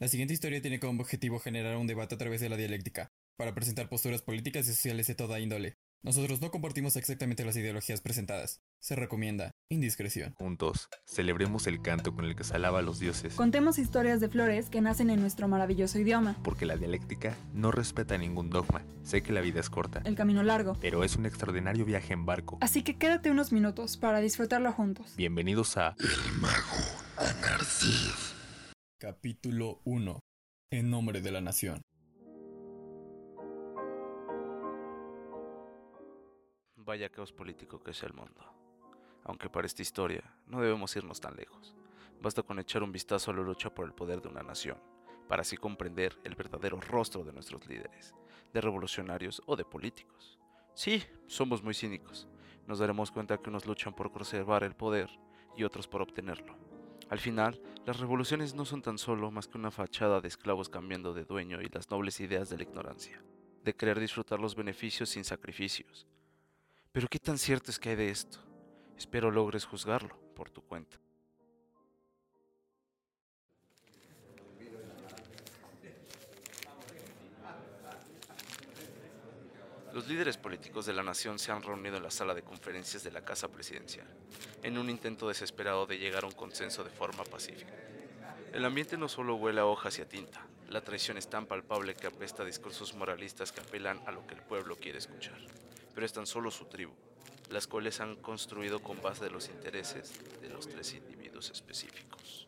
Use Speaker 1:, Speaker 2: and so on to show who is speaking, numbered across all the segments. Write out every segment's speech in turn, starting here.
Speaker 1: La siguiente historia tiene como objetivo generar un debate a través de la dialéctica, para presentar posturas políticas y sociales de toda índole. Nosotros no compartimos exactamente las ideologías presentadas. Se recomienda indiscreción.
Speaker 2: Juntos, celebremos el canto con el que se alaba a los dioses,
Speaker 3: Contemos historias de flores que nacen en nuestro maravilloso idioma.
Speaker 2: porque la dialéctica no respeta ningún dogma. Sé que la vida es corta,
Speaker 3: El camino largo.
Speaker 2: pero es un extraordinario viaje en barco.
Speaker 3: Así que quédate unos minutos para disfrutarlo juntos.
Speaker 2: Bienvenidos a
Speaker 1: Capítulo 1. En nombre de la nación.
Speaker 4: Vaya caos político que es el mundo. Aunque para esta historia no debemos irnos tan lejos. Basta con echar un vistazo a la lucha por el poder de una nación, para así comprender el verdadero rostro de nuestros líderes, de revolucionarios o de políticos. Sí, somos muy cínicos. Nos daremos cuenta que unos luchan por conservar el poder y otros por obtenerlo. Al final, las revoluciones no son tan solo más que una fachada de esclavos cambiando de dueño y las nobles ideas de la ignorancia, de querer disfrutar los beneficios sin sacrificios, pero ¿qué tan cierto es que hay de esto? Espero logres juzgarlo por tu cuenta. Los líderes políticos de la nación se han reunido en la sala de conferencias de la Casa Presidencial, en un intento desesperado de llegar a un consenso de forma pacífica. El ambiente no solo huele a hojas y a tinta, la traición es tan palpable que apesta a discursos moralistas que apelan a lo que el pueblo quiere escuchar pero es tan solo su tribu, las cuales han construido con base de los intereses de los tres individuos específicos.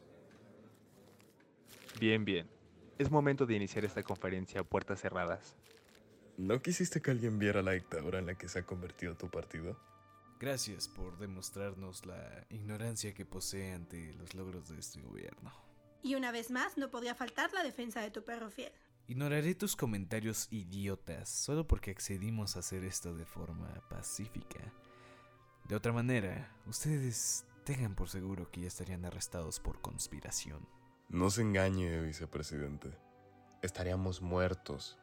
Speaker 2: Bien, bien. Es momento de iniciar esta conferencia a puertas cerradas.
Speaker 5: ¿No quisiste que alguien viera la dictadura en la que se ha convertido tu partido?
Speaker 6: Gracias por demostrarnos la ignorancia que posee ante los logros de este gobierno.
Speaker 7: Y una vez más, no podía faltar la defensa de tu perro fiel.
Speaker 6: Ignoraré tus comentarios idiotas solo porque accedimos a hacer esto de forma pacífica. De otra manera, ustedes tengan por seguro que ya estarían arrestados por conspiración.
Speaker 5: No se engañe, vicepresidente. Estaríamos muertos.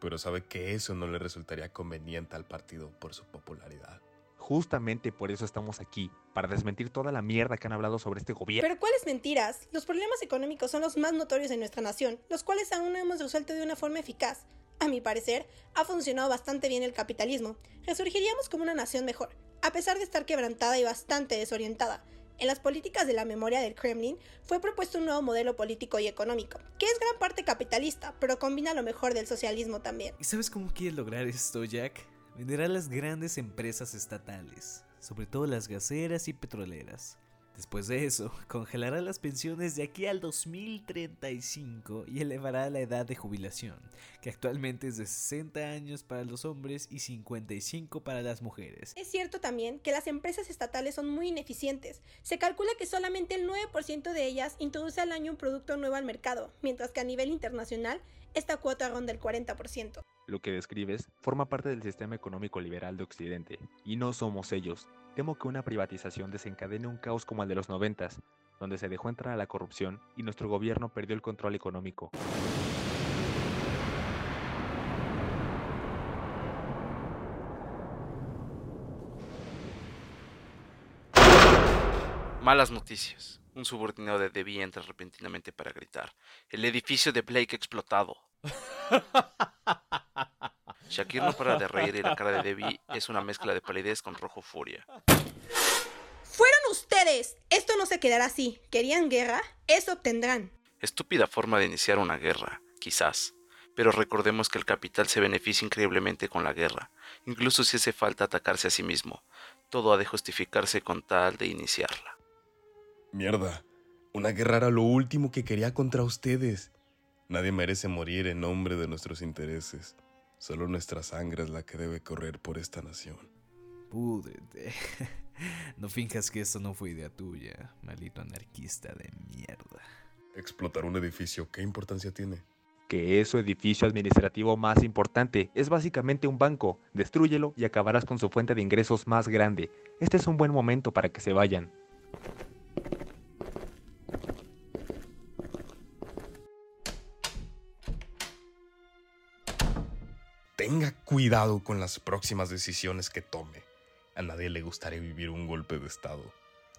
Speaker 5: Pero sabe que eso no le resultaría conveniente al partido por su popularidad.
Speaker 2: Justamente por eso estamos aquí, para desmentir toda la mierda que han hablado sobre este gobierno.
Speaker 7: Pero ¿cuáles mentiras? Los problemas económicos son los más notorios en nuestra nación, los cuales aún no hemos resuelto de una forma eficaz. A mi parecer, ha funcionado bastante bien el capitalismo. Resurgiríamos como una nación mejor, a pesar de estar quebrantada y bastante desorientada. En las políticas de la memoria del Kremlin fue propuesto un nuevo modelo político y económico, que es gran parte capitalista, pero combina lo mejor del socialismo también.
Speaker 6: ¿Y sabes cómo quieres lograr esto, Jack? Venderá las grandes empresas estatales, sobre todo las gaseras y petroleras. Después de eso, congelará las pensiones de aquí al 2035 y elevará la edad de jubilación, que actualmente es de 60 años para los hombres y 55 para las mujeres.
Speaker 7: Es cierto también que las empresas estatales son muy ineficientes. Se calcula que solamente el 9% de ellas introduce al año un producto nuevo al mercado, mientras que a nivel internacional esta cuota ronda el 40%.
Speaker 2: Lo que describes forma parte del sistema económico liberal de Occidente, y no somos ellos. Temo que una privatización desencadene un caos como el de los noventas, donde se dejó entrar a la corrupción y nuestro gobierno perdió el control económico.
Speaker 4: Malas noticias. Un subordinado de Debbie entra repentinamente para gritar. El edificio de Blake explotado. Shakir no para de reír y la cara de Debbie es una mezcla de palidez con rojo furia.
Speaker 7: ¡Fueron ustedes! Esto no se quedará así. ¿Querían guerra? Eso obtendrán.
Speaker 4: Estúpida forma de iniciar una guerra, quizás. Pero recordemos que el capital se beneficia increíblemente con la guerra, incluso si hace falta atacarse a sí mismo. Todo ha de justificarse con tal de iniciarla.
Speaker 5: Mierda. Una guerra era lo último que quería contra ustedes. Nadie merece morir en nombre de nuestros intereses. Solo nuestra sangre es la que debe correr por esta nación.
Speaker 6: Púdrete. No finjas que esto no fue idea tuya, maldito anarquista de mierda.
Speaker 5: Explotar un edificio, ¿qué importancia tiene?
Speaker 2: Que es su edificio administrativo más importante. Es básicamente un banco. Destrúyelo y acabarás con su fuente de ingresos más grande. Este es un buen momento para que se vayan.
Speaker 5: Cuidado con las próximas decisiones que tome. A nadie le gustaría vivir un golpe de estado.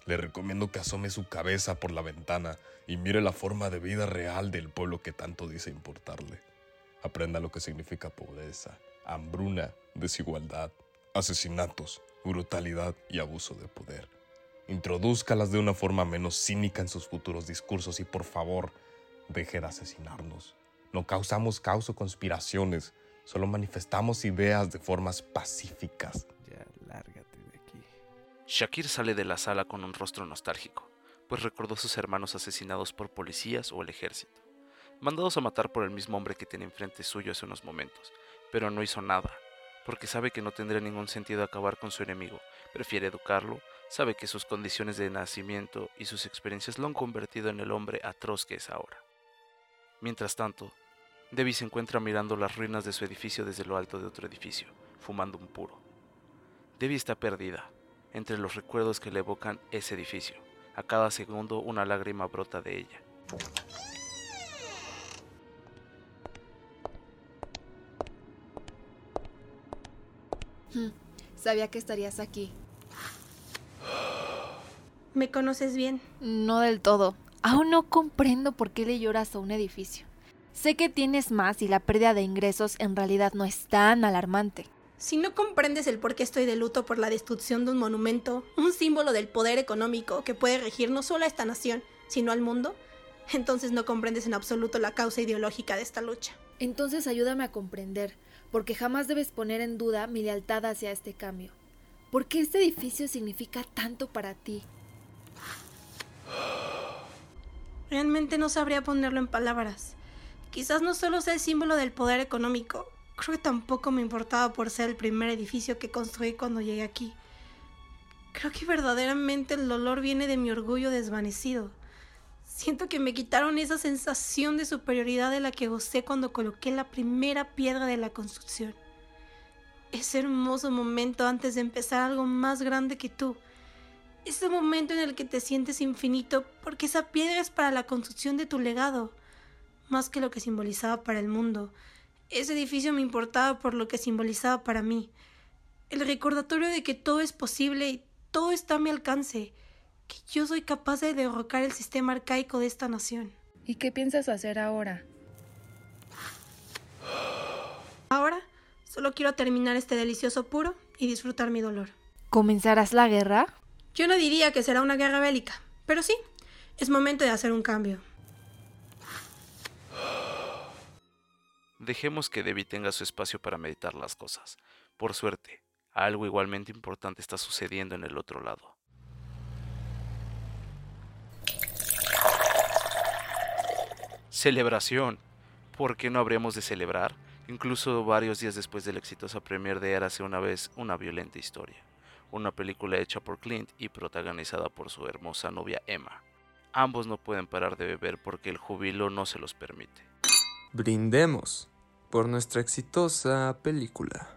Speaker 5: Le recomiendo que asome su cabeza por la ventana y mire la forma de vida real del pueblo que tanto dice importarle. Aprenda lo que significa pobreza, hambruna, desigualdad, asesinatos, brutalidad y abuso de poder. Introdúzcalas de una forma menos cínica en sus futuros discursos y por favor, deje de asesinarnos. No causamos caos o conspiraciones, solo manifestamos ideas de formas pacíficas.
Speaker 6: Ya, lárgate de aquí.
Speaker 4: Shakir sale de la sala con un rostro nostálgico, pues recordó a sus hermanos asesinados por policías o el ejército, mandados a matar por el mismo hombre que tenía enfrente suyo hace unos momentos, pero no hizo nada, porque sabe que no tendría ningún sentido acabar con su enemigo, prefiere educarlo, sabe que sus condiciones de nacimiento y sus experiencias lo han convertido en el hombre atroz que es ahora. Mientras tanto, Debbie se encuentra mirando las ruinas de su edificio desde lo alto de otro edificio, fumando un puro. Debbie está perdida, entre los recuerdos que le evocan ese edificio. A cada segundo una lágrima brota de ella.
Speaker 8: Sabía que estarías aquí.
Speaker 7: ¿Me conoces bien?
Speaker 8: No del todo. Aún no comprendo por qué le lloras a un edificio. Sé que tienes más y la pérdida de ingresos en realidad no es tan alarmante.
Speaker 7: Si no comprendes el por qué estoy de luto por la destrucción de un monumento, un símbolo del poder económico que puede regir no solo a esta nación, sino al mundo, entonces no comprendes en absoluto la causa ideológica de esta lucha.
Speaker 8: Entonces ayúdame a comprender, porque jamás debes poner en duda mi lealtad hacia este cambio. ¿Por qué este edificio significa tanto para ti?
Speaker 7: Realmente no sabría ponerlo en palabras. Quizás no solo sea el símbolo del poder económico, creo que tampoco me importaba por ser el primer edificio que construí cuando llegué aquí. Creo que verdaderamente el dolor viene de mi orgullo desvanecido. Siento que me quitaron esa sensación de superioridad de la que gocé cuando coloqué la primera piedra de la construcción. Ese hermoso momento antes de empezar algo más grande que tú. Ese momento en el que te sientes infinito porque esa piedra es para la construcción de tu legado, más que lo que simbolizaba para el mundo. Ese edificio me importaba por lo que simbolizaba para mí. El recordatorio de que todo es posible y todo está a mi alcance, que yo soy capaz de derrocar el sistema arcaico de esta nación.
Speaker 3: ¿Y qué piensas hacer ahora?
Speaker 7: Ahora solo quiero terminar este delicioso puro y disfrutar mi dolor.
Speaker 8: ¿Comenzarás la guerra?
Speaker 7: Yo no diría que será una guerra bélica, pero sí, es momento de hacer un cambio.
Speaker 4: Dejemos que Debbie tenga su espacio para meditar las cosas. Por suerte, algo igualmente importante está sucediendo en el otro lado. Celebración. ¿Por qué no habríamos de celebrar? Incluso varios días después de la exitosa premier de Érase una vez una violenta historia. Una película hecha por Clint y protagonizada por su hermosa novia Emma. Ambos no pueden parar de beber porque el jubilo no se los permite.
Speaker 9: Brindemos por nuestra exitosa película,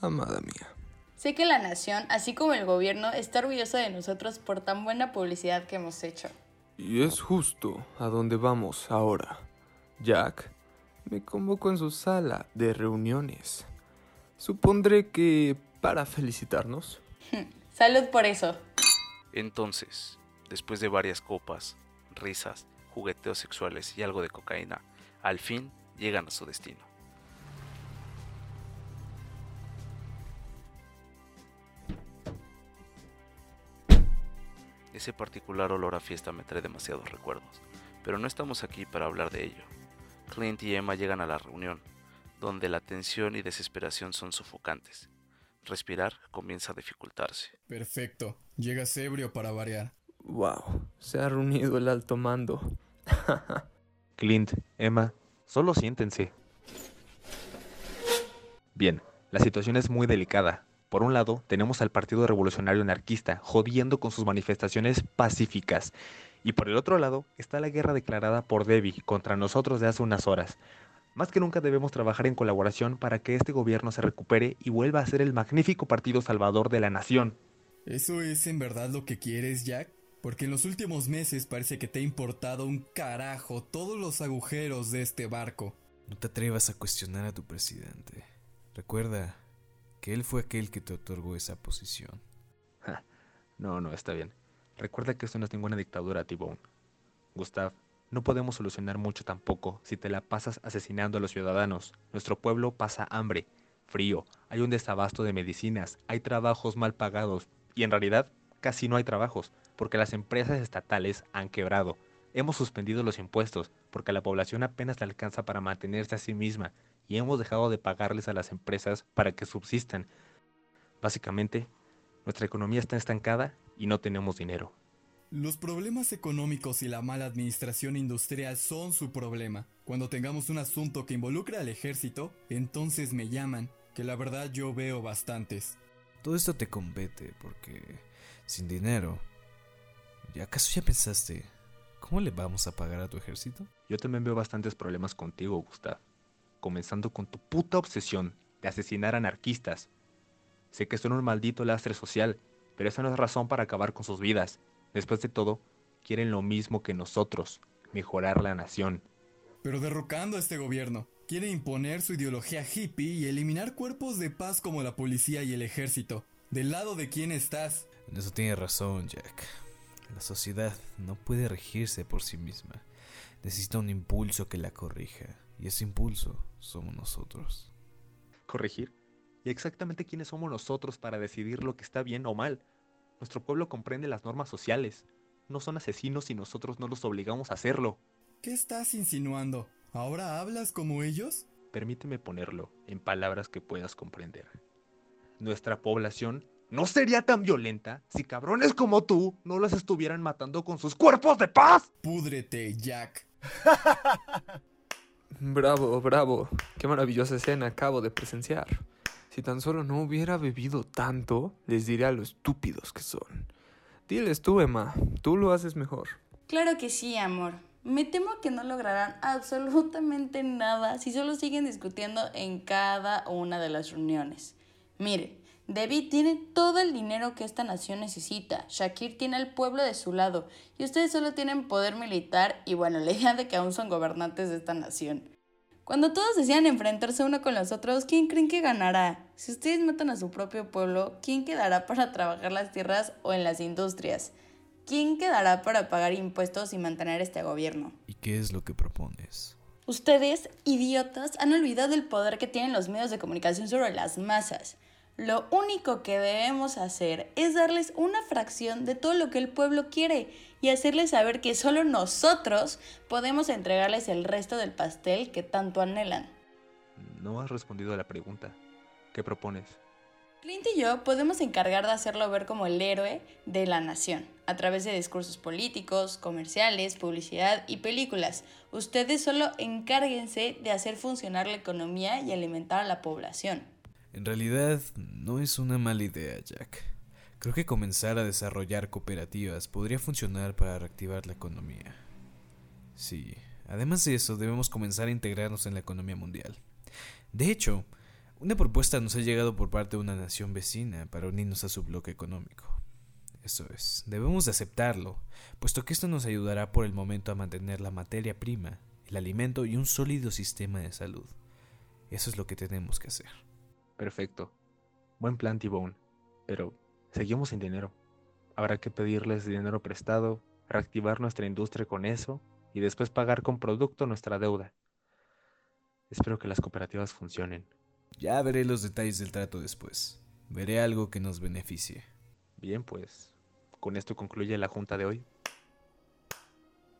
Speaker 9: amada mía.
Speaker 10: Sé que la nación, así como el gobierno, está orgulloso de nosotros por tan buena publicidad que hemos hecho.
Speaker 9: Y es justo a donde vamos ahora. Jack me convocó en su sala de reuniones. Supondré que para felicitarnos.
Speaker 10: Salud por eso.
Speaker 4: Entonces, después de varias copas, risas, jugueteos sexuales y algo de cocaína, al fin llegan a su destino. Ese particular olor a fiesta me trae demasiados recuerdos, pero no estamos aquí para hablar de ello. Clint y Emma llegan a la reunión, donde la tensión y desesperación son sofocantes. Respirar comienza a dificultarse.
Speaker 1: Perfecto. Llegas ebrio para variar.
Speaker 9: Wow, se ha reunido el alto mando.
Speaker 2: Clint, Emma, solo siéntense. Bien, la situación es muy delicada. Por un lado, tenemos al Partido Revolucionario Anarquista jodiendo con sus manifestaciones pacíficas. Y por el otro lado, está la guerra declarada por Debbie contra nosotros de hace unas horas. Más que nunca debemos trabajar en colaboración para que este gobierno se recupere y vuelva a ser el magnífico partido salvador de la nación.
Speaker 1: ¿Eso es en verdad lo que quieres, Jack? Porque en los últimos meses parece que te ha importado un carajo todos los agujeros de este barco.
Speaker 6: No te atrevas a cuestionar a tu presidente. Recuerda que él fue aquel que te otorgó esa posición.
Speaker 2: No, no, está bien. Recuerda que esto no es ninguna dictadura, T-Bone. Gustav, no podemos solucionar mucho tampoco si te la pasas asesinando a los ciudadanos. Nuestro pueblo pasa hambre, frío, hay un desabasto de medicinas, hay trabajos mal pagados y en realidad casi no hay trabajos porque las empresas estatales han quebrado. Hemos suspendido los impuestos porque la población apenas le alcanza para mantenerse a sí misma y hemos dejado de pagarles a las empresas para que subsistan. Básicamente, nuestra economía está estancada y no tenemos dinero.
Speaker 1: Los problemas económicos y la mala administración industrial son su problema. Cuando tengamos un asunto que involucre al ejército, entonces me llaman, que la verdad yo veo bastantes.
Speaker 6: Todo esto te compete porque sin dinero... ¿Y acaso ya pensaste cómo le vamos a pagar a tu ejército?
Speaker 2: Yo también veo bastantes problemas contigo, Gustav. Comenzando con tu puta obsesión de asesinar anarquistas. Sé que son un maldito lastre social, pero eso no es razón para acabar con sus vidas. Después de todo, quieren lo mismo que nosotros, mejorar la nación.
Speaker 1: Pero derrocando a este gobierno, quiere imponer su ideología hippie y eliminar cuerpos de paz como la policía y el ejército. ¿Del lado de quién estás?
Speaker 6: En eso tienes razón, Jack. La sociedad no puede regirse por sí misma. Necesita un impulso que la corrija. Y ese impulso somos nosotros.
Speaker 2: ¿Corregir? ¿Y exactamente quiénes somos nosotros para decidir lo que está bien o mal? Nuestro pueblo comprende las normas sociales. No son asesinos y nosotros no los obligamos a hacerlo.
Speaker 1: ¿Qué estás insinuando? ¿Ahora hablas como ellos?
Speaker 2: Permíteme ponerlo en palabras que puedas comprender. Nuestra población no sería tan violenta si cabrones como tú no las estuvieran matando con sus cuerpos de paz.
Speaker 1: Púdrete, Jack.
Speaker 9: bravo, bravo. Qué maravillosa escena acabo de presenciar. Si tan solo no hubiera bebido tanto, les diré a lo estúpidos que son. Diles tú, Emma, tú lo haces mejor.
Speaker 10: Claro que sí, amor. Me temo que no lograrán absolutamente nada si solo siguen discutiendo en cada una de las reuniones. Mire, David tiene todo el dinero que esta nación necesita, Shakir tiene al pueblo de su lado y ustedes solo tienen poder militar y bueno, la idea de que aún son gobernantes de esta nación. Cuando todos decían enfrentarse uno con los otros, ¿quién creen que ganará? Si ustedes matan a su propio pueblo, ¿quién quedará para trabajar las tierras o en las industrias? ¿Quién quedará para pagar impuestos y mantener este gobierno?
Speaker 6: ¿Y qué es lo que propones?
Speaker 10: Ustedes, idiotas, han olvidado el poder que tienen los medios de comunicación sobre las masas. Lo único que debemos hacer es darles una fracción de todo lo que el pueblo quiere y hacerles saber que solo nosotros podemos entregarles el resto del pastel que tanto anhelan.
Speaker 2: No has respondido a la pregunta. ¿Qué propones?
Speaker 10: Clint y yo podemos encargar de hacerlo ver como el héroe de la nación, a través de discursos políticos, comerciales, publicidad y películas. Ustedes solo encárguense de hacer funcionar la economía y alimentar a la población.
Speaker 6: En realidad, no es una mala idea, Jack. Creo que comenzar a desarrollar cooperativas podría funcionar para reactivar la economía. Sí, además de eso, debemos comenzar a integrarnos en la economía mundial. De hecho, una propuesta nos ha llegado por parte de una nación vecina para unirnos a su bloque económico. Eso es, debemos de aceptarlo, puesto que esto nos ayudará por el momento a mantener la materia prima, el alimento y un sólido sistema de salud. Eso es lo que tenemos que hacer.
Speaker 2: Perfecto. Buen plan, T-Bone. Pero seguimos sin dinero. Habrá que pedirles dinero prestado, reactivar nuestra industria con eso y después pagar con producto nuestra deuda. Espero que las cooperativas funcionen.
Speaker 6: Ya veré los detalles del trato después. Veré algo que nos beneficie.
Speaker 2: Bien, pues, con esto concluye la junta de hoy.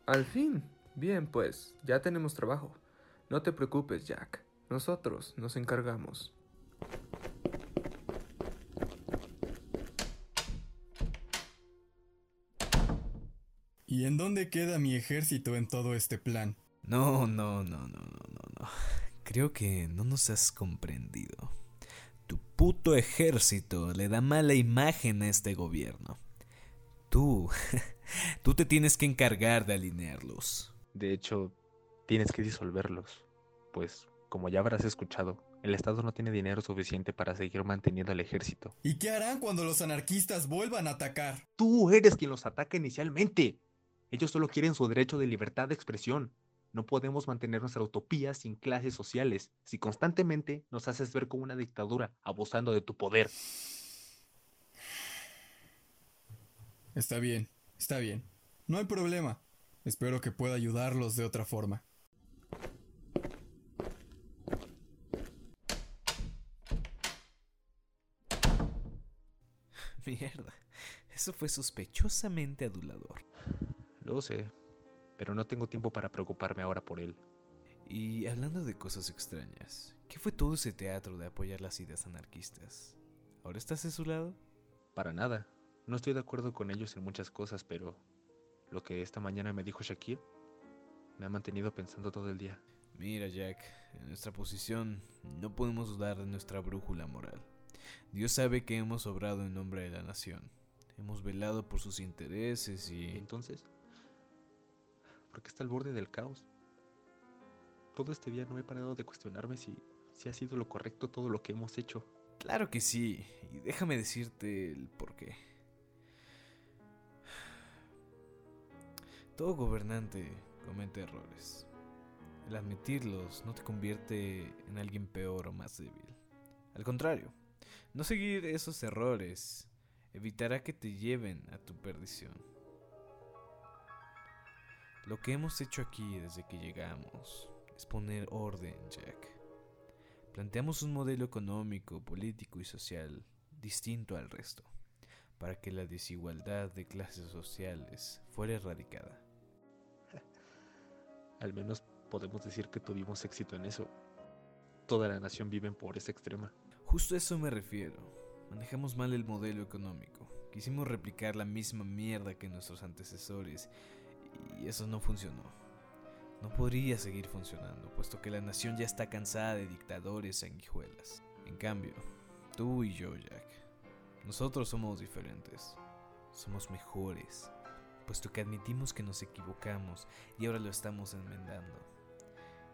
Speaker 9: Al fin. Bien, pues, ya tenemos trabajo. No te preocupes, Jack. Nosotros nos encargamos.
Speaker 1: ¿Y en dónde queda mi ejército en todo este plan?
Speaker 6: No, no, no, no, no, no, no. Creo que no nos has comprendido. Tu puto ejército le da mala imagen a este gobierno. Tú, tú te tienes que encargar de alinearlos.
Speaker 2: De hecho, tienes que disolverlos. Pues, como ya habrás escuchado, el Estado no tiene dinero suficiente para seguir manteniendo al ejército.
Speaker 1: ¿Y qué harán cuando los anarquistas vuelvan a atacar?
Speaker 2: Tú eres quien los ataca inicialmente. Ellos solo quieren su derecho de libertad de expresión. No podemos mantener nuestra utopía sin clases sociales si constantemente nos haces ver como una dictadura, abusando de tu poder.
Speaker 1: Está bien. Está bien, no hay problema. Espero que pueda ayudarlos de otra forma.
Speaker 6: Mierda, eso fue sospechosamente adulador.
Speaker 2: Lo sé, pero no tengo tiempo para preocuparme ahora por él.
Speaker 6: Y hablando de cosas extrañas, ¿qué fue todo ese teatro de apoyar las ideas anarquistas? ¿Ahora estás de su lado?
Speaker 2: Para nada. No estoy de acuerdo con ellos en muchas cosas, pero lo que esta mañana me dijo Shakir me ha mantenido pensando todo el día.
Speaker 6: Mira, Jack, en nuestra posición no podemos dudar de nuestra brújula moral. Dios sabe que hemos obrado en nombre de la nación. Hemos velado por sus intereses y...
Speaker 2: Entonces, ¿por qué está al borde del caos? Todo este día no he parado de cuestionarme si, si ha sido lo correcto todo lo que hemos hecho.
Speaker 6: Claro que sí, y déjame decirte el por qué. Todo gobernante comete errores. El admitirlos no te convierte en alguien peor o más débil. Al contrario, no seguir esos errores evitará que te lleven a tu perdición. Lo que hemos hecho aquí desde que llegamos es poner orden, Jack. Planteamos un modelo económico, político y social distinto al resto, para que la desigualdad de clases sociales fuera erradicada.
Speaker 2: Al menos podemos decir que tuvimos éxito en eso. Toda la nación vive en pobreza extrema.
Speaker 6: Justo a eso me refiero. Manejamos mal el modelo económico. Quisimos replicar la misma mierda que nuestros antecesores y eso no funcionó. No podría seguir funcionando, puesto que la nación ya está cansada de dictadores sanguijuelas. En cambio, tú y yo, Jack, nosotros somos diferentes. Somos mejores, puesto que admitimos que nos equivocamos y ahora lo estamos enmendando.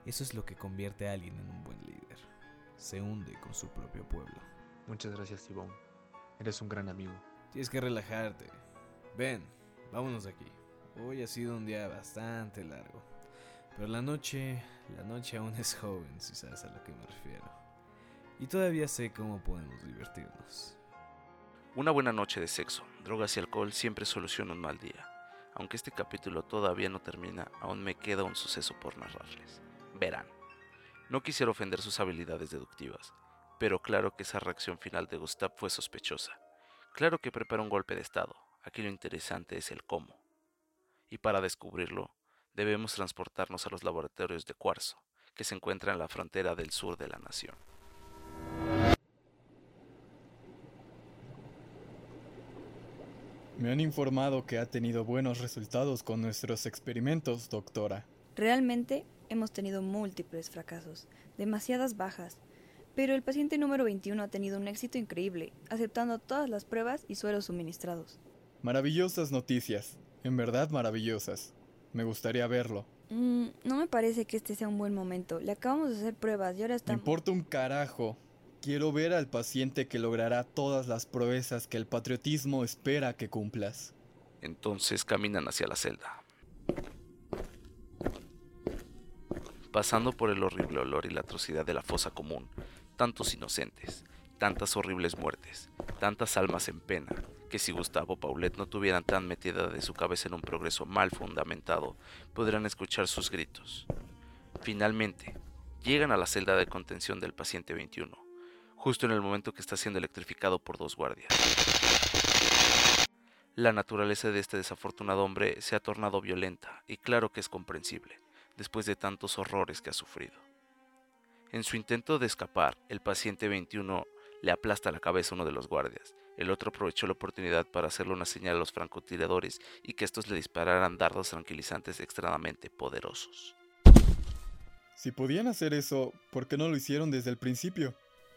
Speaker 6: Eso es lo que convierte a alguien en un buen líder. Se hunde con su propio pueblo.
Speaker 2: Muchas gracias, Tibón. Eres un gran amigo.
Speaker 6: Tienes que relajarte. Ven, vámonos aquí. Hoy ha sido un día bastante largo. Pero la noche, la noche aún es joven, si sabes a lo que me refiero. Y todavía sé cómo podemos divertirnos.
Speaker 4: Una buena noche de sexo, drogas y alcohol siempre solucionan un mal día. Aunque este capítulo todavía no termina, aún me queda un suceso por narrarles. Verán. No quisiera ofender sus habilidades deductivas, pero claro que esa reacción final de Gustav fue sospechosa. Claro que prepara un golpe de estado, aquí lo interesante es el cómo. Y para descubrirlo, debemos transportarnos a los laboratorios de cuarzo, que se encuentran en la frontera del sur de la nación.
Speaker 1: Me han informado que ha tenido buenos resultados con nuestros experimentos, doctora.
Speaker 11: Realmente hemos tenido múltiples fracasos, demasiadas bajas, pero el paciente número 21 ha tenido un éxito increíble, aceptando todas las pruebas y suelos suministrados.
Speaker 1: Maravillosas noticias, en verdad maravillosas. Me gustaría verlo.
Speaker 11: Mm, no me parece que este sea un buen momento. Le acabamos de hacer pruebas y ahora
Speaker 1: Me
Speaker 11: estamos...
Speaker 1: importa un carajo. Quiero ver al paciente que logrará todas las proezas que el patriotismo espera que cumplas.
Speaker 4: Entonces caminan hacia la celda. Pasando por el horrible olor y la atrocidad de la fosa común, tantos inocentes, tantas horribles muertes, tantas almas en pena, si Gustavo Paulet no tuvieran tan metida de su cabeza en un progreso mal fundamentado, podrían escuchar sus gritos. Finalmente, llegan a la celda de contención del paciente 21, justo en el momento que está siendo electrificado por dos guardias. La naturaleza de este desafortunado hombre se ha tornado violenta y claro que es comprensible, después de tantos horrores que ha sufrido. En su intento de escapar, el paciente 21 le aplasta la cabeza a uno de los guardias. El otro aprovechó la oportunidad para hacerle una señal a los francotiradores y que estos le dispararan dardos tranquilizantes extremadamente poderosos.
Speaker 1: Si podían hacer eso, ¿por qué no lo hicieron desde el principio?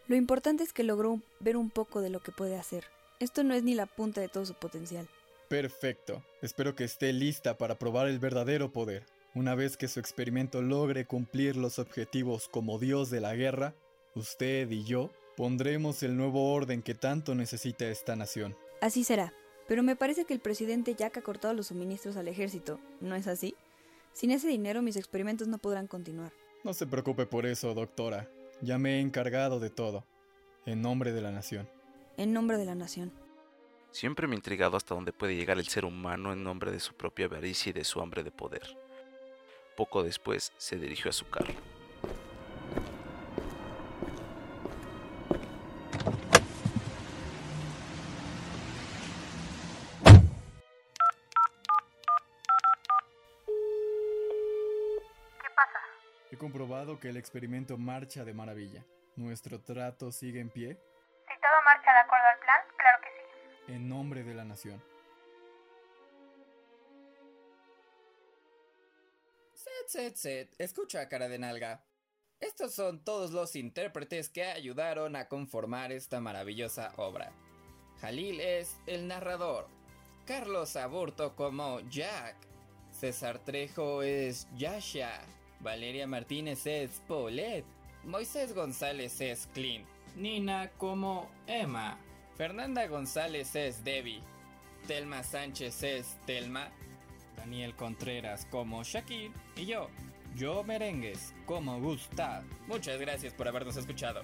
Speaker 11: Lo importante es que logró ver un poco de lo que puede hacer. Esto no es ni la punta de todo su potencial.
Speaker 1: Perfecto. Espero que esté lista para probar el verdadero poder. Una vez que su experimento logre cumplir los objetivos como dios de la guerra, usted y yo pondremos el nuevo orden que tanto necesita esta nación.
Speaker 11: Así será. Pero me parece que el presidente Jack ha cortado los suministros al ejército. ¿No es así? Sin ese dinero mis experimentos no podrán continuar.
Speaker 1: No se preocupe por eso, doctora. Ya me he encargado de todo. En nombre de la nación.
Speaker 11: En nombre de la nación.
Speaker 4: Siempre me ha intrigado hasta dónde puede llegar el ser humano en nombre de su propia avaricia y de su hambre de poder. Poco después se dirigió a su carro.
Speaker 1: Que el experimento marcha de maravilla. ¿Nuestro trato sigue en pie?
Speaker 12: Si todo marcha de acuerdo al plan, claro que sí.
Speaker 1: En nombre de la nación.
Speaker 13: Set, set, set. Escucha, cara de nalga. Estos son todos los intérpretes que ayudaron a conformar esta maravillosa obra. Jalil es el narrador. Carlos Aburto como Jack. César Trejo es Yasha. Valeria Martínez es Paulette. Moisés González es Clint. Nina como Emma. Fernanda González es Debbie. Telma Sánchez es Telma. Daniel Contreras como Shakir. Y yo, yo Merengues como Gustav. Muchas gracias por habernos escuchado.